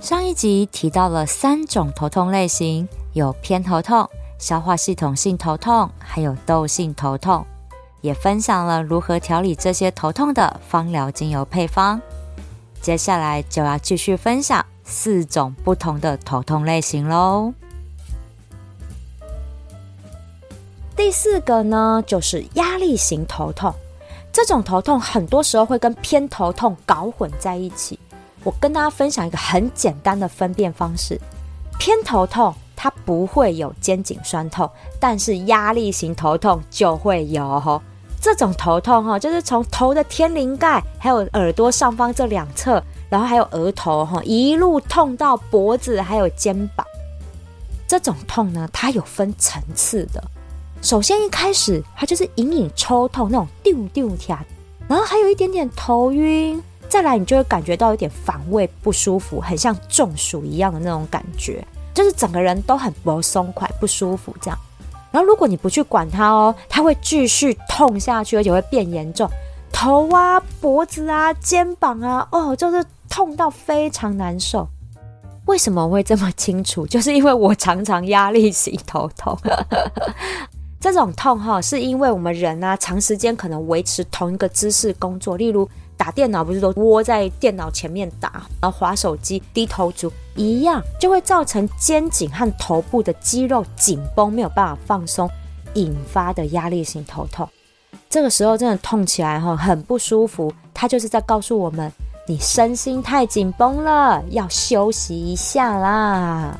上一集提到了三种头痛类型，有偏头痛、消化系统性头痛，还有窦性头痛，也分享了如何调理这些头痛的芳疗精油配方。接下来就要继续分享四种不同的头痛类型喽。第四个呢，就是压力型头痛。这种头痛很多时候会跟偏头痛搞混在一起。我跟大家分享一个很简单的分辨方式：偏头痛它不会有肩颈酸痛，但是压力型头痛就会有。这种头痛哈，就是从头的天灵盖，还有耳朵上方这两侧，然后还有额头哈，一路痛到脖子，还有肩膀。这种痛呢，它有分层次的。首先一开始，它就是隐隐抽痛那种丢丢跳，然后还有一点点头晕。再来，你就会感觉到有点反胃不舒服，很像中暑一样的那种感觉，就是整个人都很不松快、不舒服这样。然后，如果你不去管它哦，它会继续痛下去，而且会变严重，头啊、脖子啊、肩膀啊，哦，就是痛到非常难受。为什么会这么清楚？就是因为我常常压力型头痛。这种痛哈，是因为我们人啊，长时间可能维持同一个姿势工作，例如。打电脑不是都窝在电脑前面打，然后滑手机低头族一样，就会造成肩颈和头部的肌肉紧绷，没有办法放松，引发的压力型头痛。这个时候真的痛起来哈，很不舒服。它就是在告诉我们，你身心太紧绷了，要休息一下啦。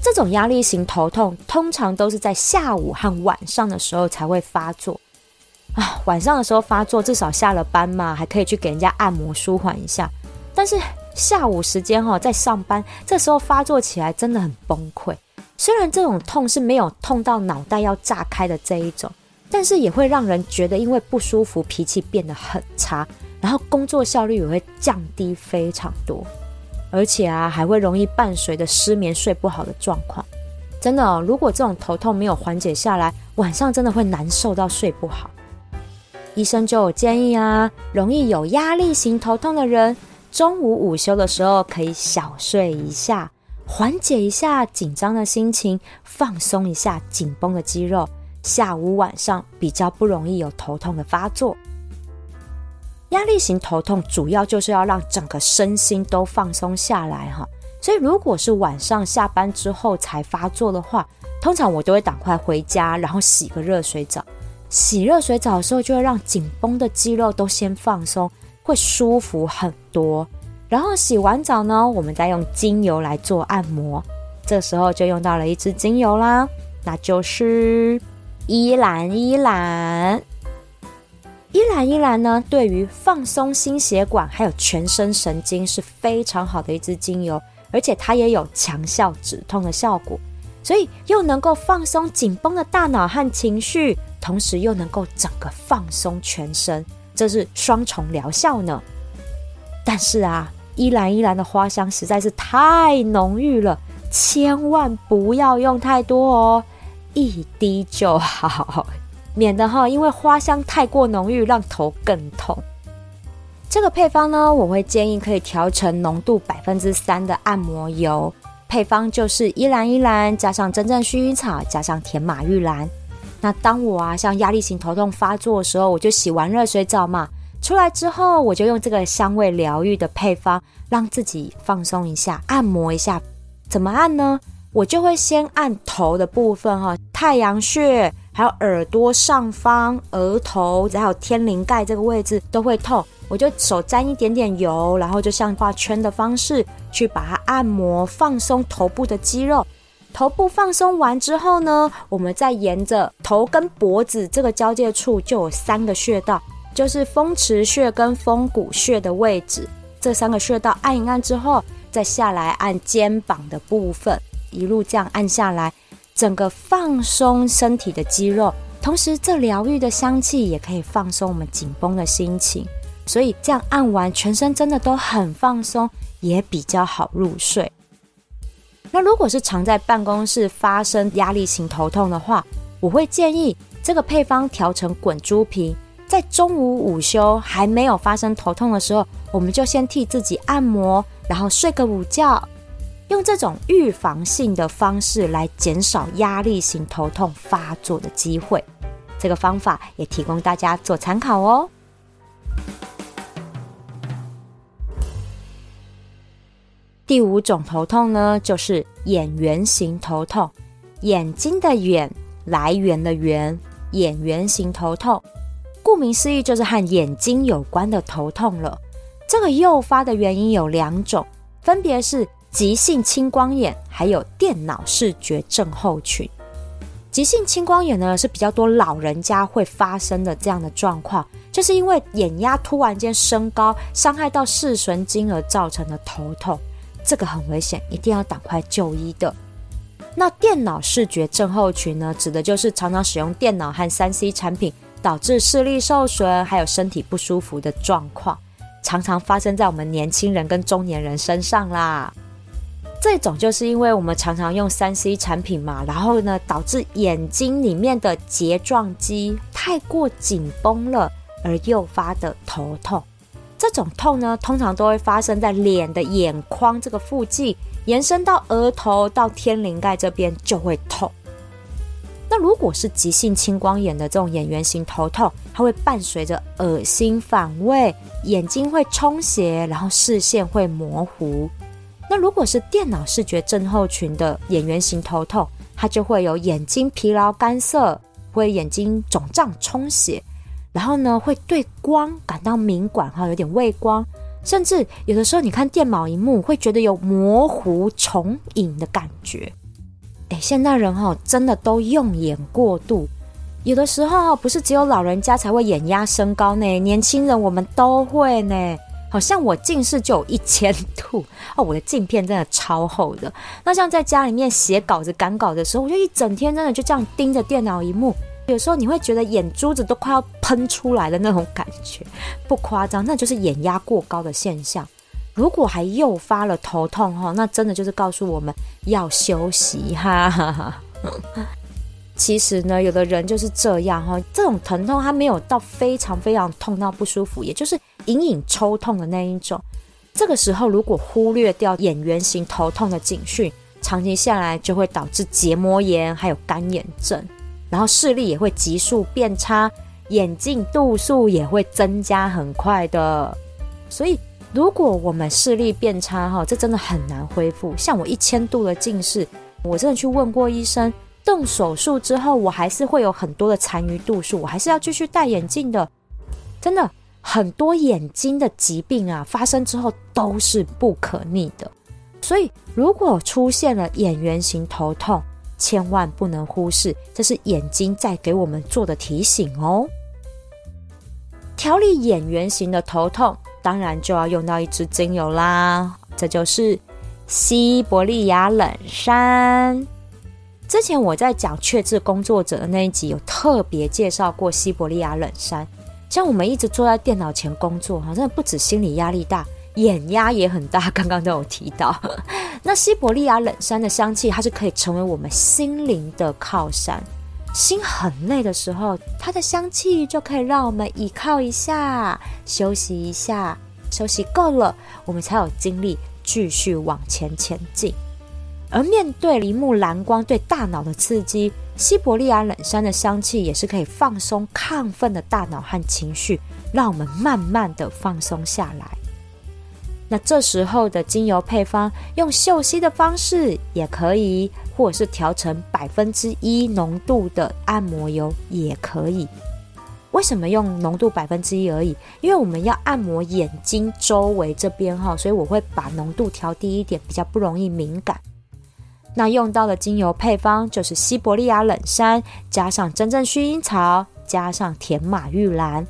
这种压力型头痛通常都是在下午和晚上的时候才会发作。啊，晚上的时候发作，至少下了班嘛，还可以去给人家按摩舒缓一下。但是下午时间哈，在上班，这时候发作起来真的很崩溃。虽然这种痛是没有痛到脑袋要炸开的这一种，但是也会让人觉得因为不舒服，脾气变得很差，然后工作效率也会降低非常多，而且啊，还会容易伴随着失眠、睡不好的状况。真的，如果这种头痛没有缓解下来，晚上真的会难受到睡不好。医生就有建议啊，容易有压力型头痛的人，中午午休的时候可以小睡一下，缓解一下紧张的心情，放松一下紧绷的肌肉。下午晚上比较不容易有头痛的发作。压力型头痛主要就是要让整个身心都放松下来哈，所以如果是晚上下班之后才发作的话，通常我都会赶快回家，然后洗个热水澡。洗热水澡的时候，就会让紧绷的肌肉都先放松，会舒服很多。然后洗完澡呢，我们再用精油来做按摩。这时候就用到了一支精油啦，那就是依兰依兰。依兰依兰呢，对于放松心血管还有全身神经是非常好的一支精油，而且它也有强效止痛的效果，所以又能够放松紧绷的大脑和情绪。同时又能够整个放松全身，这是双重疗效呢。但是啊，依兰依兰的花香实在是太浓郁了，千万不要用太多哦，一滴就好，免得哈因为花香太过浓郁让头更痛。这个配方呢，我会建议可以调成浓度百分之三的按摩油，配方就是依兰依兰加上真正薰衣草加上甜马玉兰。那当我啊，像压力型头痛发作的时候，我就洗完热水澡嘛，出来之后我就用这个香味疗愈的配方，让自己放松一下，按摩一下。怎么按呢？我就会先按头的部分哈，太阳穴，还有耳朵上方、额头，还有天灵盖这个位置都会痛，我就手沾一点点油，然后就像画圈的方式去把它按摩，放松头部的肌肉。头部放松完之后呢，我们再沿着头跟脖子这个交界处就有三个穴道，就是风池穴跟风谷穴的位置。这三个穴道按一按之后，再下来按肩膀的部分，一路这样按下来，整个放松身体的肌肉，同时这疗愈的香气也可以放松我们紧绷的心情。所以这样按完，全身真的都很放松，也比较好入睡。那如果是常在办公室发生压力型头痛的话，我会建议这个配方调成滚珠瓶。在中午午休还没有发生头痛的时候，我们就先替自己按摩，然后睡个午觉，用这种预防性的方式来减少压力型头痛发作的机会。这个方法也提供大家做参考哦。第五种头痛呢，就是眼圆型头痛，眼睛的眼，来源的源，眼圆型头痛。顾名思义，就是和眼睛有关的头痛了。这个诱发的原因有两种，分别是急性青光眼，还有电脑视觉症候群。急性青光眼呢，是比较多老人家会发生的这样的状况，就是因为眼压突然间升高，伤害到视神经而造成的头痛，这个很危险，一定要赶快就医的。那电脑视觉症候群呢，指的就是常常使用电脑和三 C 产品。导致视力受损，还有身体不舒服的状况，常常发生在我们年轻人跟中年人身上啦。这种就是因为我们常常用三 C 产品嘛，然后呢，导致眼睛里面的睫状肌太过紧绷了，而诱发的头痛。这种痛呢，通常都会发生在脸的眼眶这个附近，延伸到额头到天灵盖这边就会痛。那如果是急性青光眼的这种眼源型头痛，它会伴随着恶心、反胃，眼睛会充血，然后视线会模糊。那如果是电脑视觉症候群的眼源型头痛，它就会有眼睛疲劳、干涩，会眼睛肿胀、充血，然后呢会对光感到敏感，哈，有点畏光，甚至有的时候你看电脑荧幕会觉得有模糊、重影的感觉。哎，现代人哈真的都用眼过度，有的时候不是只有老人家才会眼压升高呢，年轻人我们都会呢。好像我近视就有一千度哦，我的镜片真的超厚的。那像在家里面写稿子、赶稿的时候，我就一整天真的就这样盯着电脑荧幕，有时候你会觉得眼珠子都快要喷出来的那种感觉，不夸张，那就是眼压过高的现象。如果还诱发了头痛哈，那真的就是告诉我们要休息哈，其实呢，有的人就是这样哈，这种疼痛它没有到非常非常痛到不舒服，也就是隐隐抽痛的那一种。这个时候如果忽略掉眼源型头痛的警讯，长期下来就会导致结膜炎，还有干眼症，然后视力也会急速变差，眼镜度数也会增加很快的，所以。如果我们视力变差哈，这真的很难恢复。像我一千度的近视，我真的去问过医生，动手术之后我还是会有很多的残余度数，我还是要继续戴眼镜的。真的很多眼睛的疾病啊，发生之后都是不可逆的。所以如果出现了眼源型头痛，千万不能忽视，这是眼睛在给我们做的提醒哦。调理眼圆型的头痛。当然就要用到一支精油啦，这就是西伯利亚冷杉。之前我在讲确志工作者的那一集，有特别介绍过西伯利亚冷杉。像我们一直坐在电脑前工作，好像不止心理压力大，眼压也很大。刚刚都有提到，那西伯利亚冷杉的香气，它是可以成为我们心灵的靠山。心很累的时候，它的香气就可以让我们依靠一下，休息一下，休息够了，我们才有精力继续往前前进。而面对萤幕蓝光对大脑的刺激，西伯利亚冷杉的香气也是可以放松亢奋的大脑和情绪，让我们慢慢的放松下来。那这时候的精油配方，用嗅吸的方式也可以，或者是调成百分之一浓度的按摩油也可以。为什么用浓度百分之一而已？因为我们要按摩眼睛周围这边哈，所以我会把浓度调低一点，比较不容易敏感。那用到的精油配方就是西伯利亚冷杉，加上真正薰衣草，加上甜马玉兰。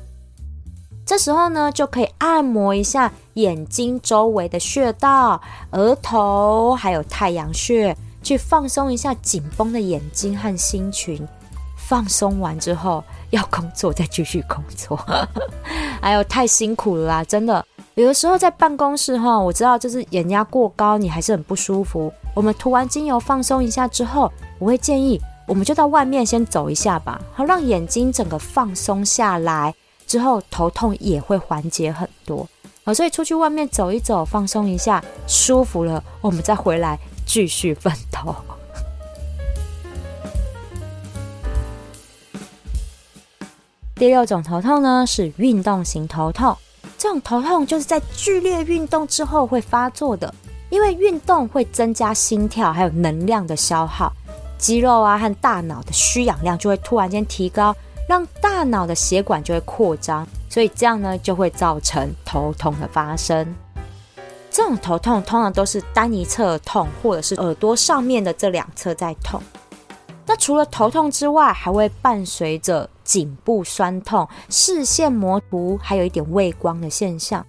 这时候呢，就可以按摩一下眼睛周围的穴道、额头，还有太阳穴，去放松一下紧绷的眼睛和心群。放松完之后，要工作再继续工作。哎呦，太辛苦了啦，真的。有的时候在办公室哈，我知道就是眼压过高，你还是很不舒服。我们涂完精油放松一下之后，我会建议我们就到外面先走一下吧，好让眼睛整个放松下来。之后头痛也会缓解很多，所以出去外面走一走，放松一下，舒服了，我们再回来继续奋斗。第六种头痛呢，是运动型头痛，这种头痛就是在剧烈运动之后会发作的，因为运动会增加心跳还有能量的消耗，肌肉啊和大脑的需氧量就会突然间提高。让大脑的血管就会扩张，所以这样呢就会造成头痛的发生。这种头痛通常都是单一侧痛，或者是耳朵上面的这两侧在痛。那除了头痛之外，还会伴随着颈部酸痛、视线模糊，还有一点畏光的现象。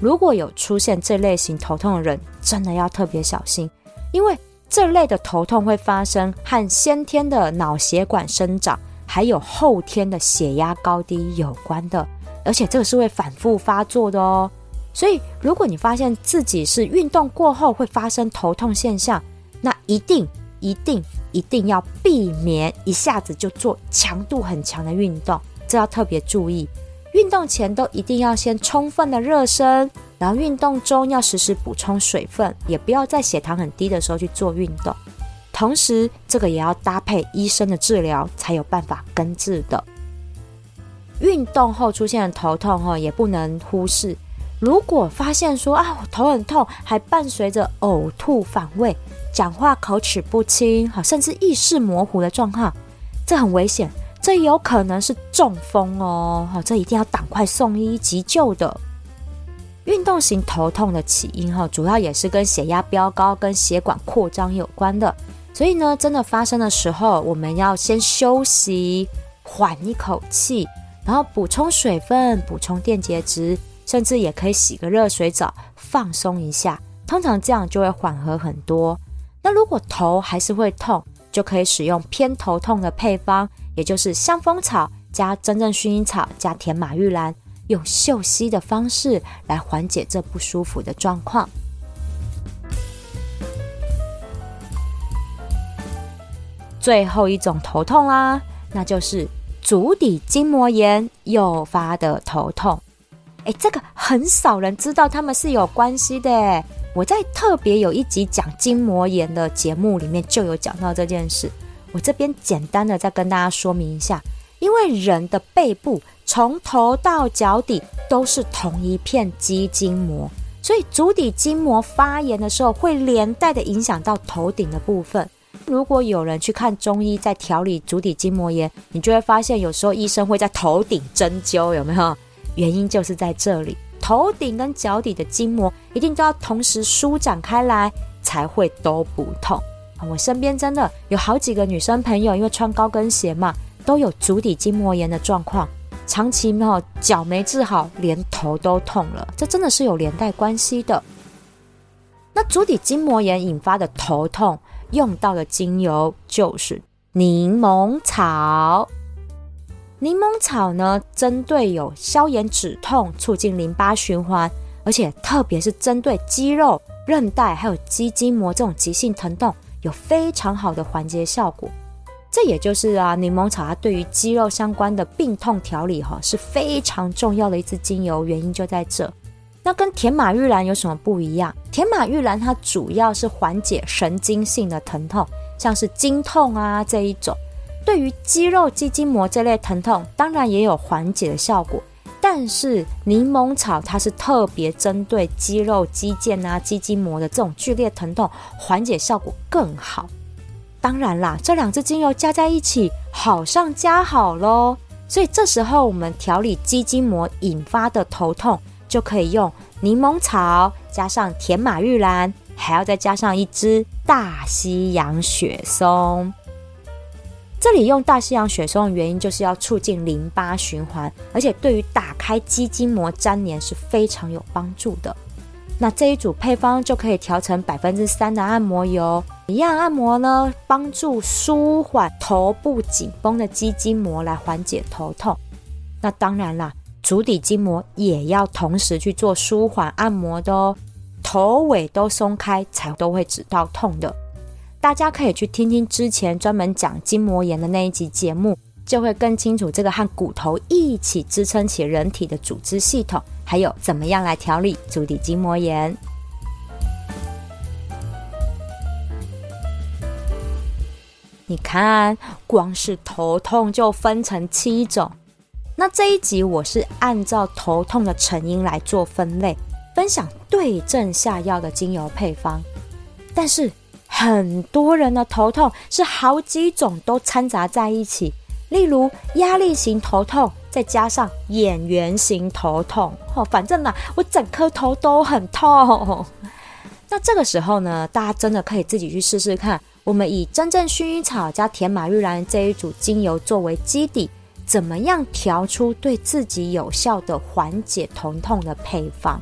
如果有出现这类型头痛的人，真的要特别小心，因为这类的头痛会发生和先天的脑血管生长。还有后天的血压高低有关的，而且这个是会反复发作的哦。所以，如果你发现自己是运动过后会发生头痛现象，那一定、一定、一定要避免一下子就做强度很强的运动，这要特别注意。运动前都一定要先充分的热身，然后运动中要时时补充水分，也不要在血糖很低的时候去做运动。同时，这个也要搭配医生的治疗，才有办法根治的。运动后出现的头痛哈，也不能忽视。如果发现说啊，我头很痛，还伴随着呕吐、反胃、讲话口齿不清，哈，甚至意识模糊的状况，这很危险，这有可能是中风哦，哈，这一定要赶快送医急救的。运动型头痛的起因哈，主要也是跟血压飙高、跟血管扩张有关的。所以呢，真的发生的时候，我们要先休息，缓一口气，然后补充水分，补充电解质，甚至也可以洗个热水澡，放松一下。通常这样就会缓和很多。那如果头还是会痛，就可以使用偏头痛的配方，也就是香蜂草加真正薰衣草加甜马玉兰，用嗅吸的方式来缓解这不舒服的状况。最后一种头痛啦，那就是足底筋膜炎诱发的头痛。诶，这个很少人知道他们是有关系的。我在特别有一集讲筋膜炎的节目里面就有讲到这件事。我这边简单的再跟大家说明一下，因为人的背部从头到脚底都是同一片肌筋膜，所以足底筋膜发炎的时候，会连带的影响到头顶的部分。如果有人去看中医，在调理足底筋膜炎，你就会发现，有时候医生会在头顶针灸，有没有？原因就是在这里，头顶跟脚底的筋膜一定都要同时舒展开来，才会都不痛。我身边真的有好几个女生朋友，因为穿高跟鞋嘛，都有足底筋膜炎的状况，长期没有脚没治好，连头都痛了，这真的是有连带关系的。那足底筋膜炎引发的头痛，用到的精油就是柠檬草。柠檬草呢，针对有消炎止痛、促进淋巴循环，而且特别是针对肌肉、韧带还有肌筋膜这种急性疼痛，有非常好的缓解效果。这也就是啊，柠檬草它对于肌肉相关的病痛调理哈，是非常重要的一支精油，原因就在这。那跟甜马玉兰有什么不一样？甜马玉兰它主要是缓解神经性的疼痛，像是经痛啊这一种。对于肌肉、肌筋膜这类疼痛，当然也有缓解的效果。但是柠檬草它是特别针对肌肉、肌腱啊、肌筋膜的这种剧烈疼痛，缓解效果更好。当然啦，这两支精油加在一起，好上加好喽。所以这时候我们调理肌筋膜引发的头痛。就可以用柠檬草加上甜马玉兰，还要再加上一支大西洋雪松。这里用大西洋雪松的原因，就是要促进淋巴循环，而且对于打开肌筋膜粘连是非常有帮助的。那这一组配方就可以调成百分之三的按摩油，一样按摩呢，帮助舒缓头部紧绷的肌筋膜来缓解头痛。那当然啦，足底筋膜也要同时去做舒缓按摩的哦，头尾都松开才都会止到痛的。大家可以去听听之前专门讲筋膜炎的那一集节目，就会更清楚这个和骨头一起支撑起人体的组织系统。还有怎么样来调理足底筋膜炎？你看，光是头痛就分成七种。那这一集我是按照头痛的成因来做分类，分享对症下药的精油配方。但是很多人的头痛是好几种都掺杂在一起，例如压力型头痛。再加上眼源型头痛，哦，反正呢，我整颗头都很痛。那这个时候呢，大家真的可以自己去试试看。我们以真正薰衣草加甜马郁兰这一组精油作为基底，怎么样调出对自己有效的缓解疼痛的配方？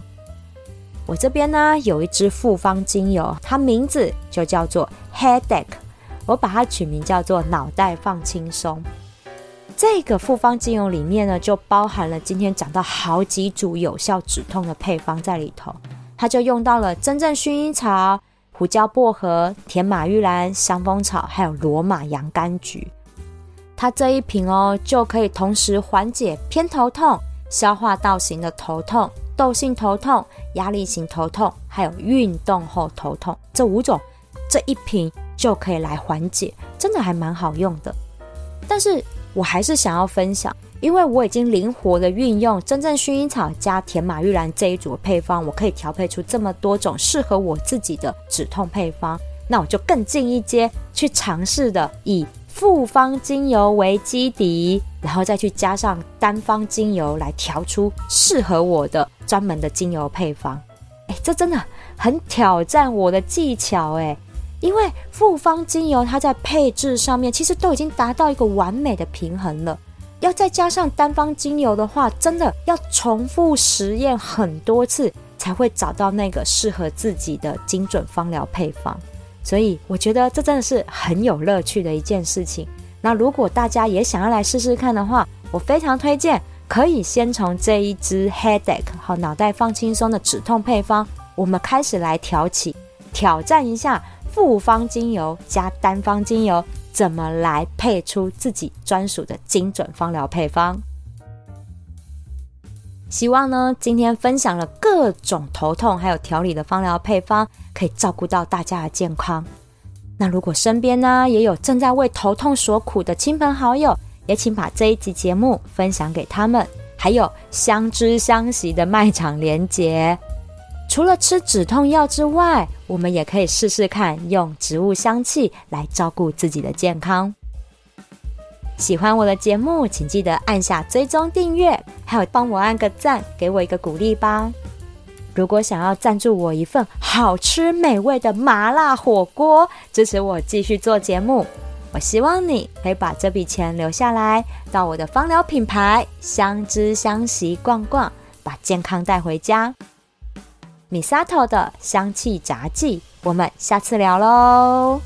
我这边呢有一支复方精油，它名字就叫做 Headache，我把它取名叫做脑袋放轻松。这个复方精油里面呢，就包含了今天讲到好几组有效止痛的配方在里头。它就用到了真正薰衣草、胡椒薄荷、甜马玉兰、香蜂草，还有罗马洋甘菊。它这一瓶哦，就可以同时缓解偏头痛、消化道型的头痛、窦性头痛、压力型头痛，还有运动后头痛这五种，这一瓶就可以来缓解，真的还蛮好用的。但是。我还是想要分享，因为我已经灵活的运用真正薰衣草加甜马玉兰这一组配方，我可以调配出这么多种适合我自己的止痛配方。那我就更进一阶去尝试的，以复方精油为基底，然后再去加上单方精油来调出适合我的专门的精油配方。哎，这真的很挑战我的技巧哎。因为复方精油它在配置上面其实都已经达到一个完美的平衡了，要再加上单方精油的话，真的要重复实验很多次才会找到那个适合自己的精准芳疗配方。所以我觉得这真的是很有乐趣的一件事情。那如果大家也想要来试试看的话，我非常推荐可以先从这一支 Headache 和脑袋放轻松的止痛配方，我们开始来挑起，挑战一下。复方精油加单方精油，怎么来配出自己专属的精准芳疗配方？希望呢，今天分享了各种头痛还有调理的芳疗配方，可以照顾到大家的健康。那如果身边呢也有正在为头痛所苦的亲朋好友，也请把这一集节目分享给他们，还有相知相惜的卖场连结。除了吃止痛药之外，我们也可以试试看用植物香气来照顾自己的健康。喜欢我的节目，请记得按下追踪订阅，还有帮我按个赞，给我一个鼓励吧。如果想要赞助我一份好吃美味的麻辣火锅，支持我继续做节目，我希望你可以把这笔钱留下来，到我的芳疗品牌相知相惜逛逛，把健康带回家。Misato 的香气杂记，我们下次聊喽。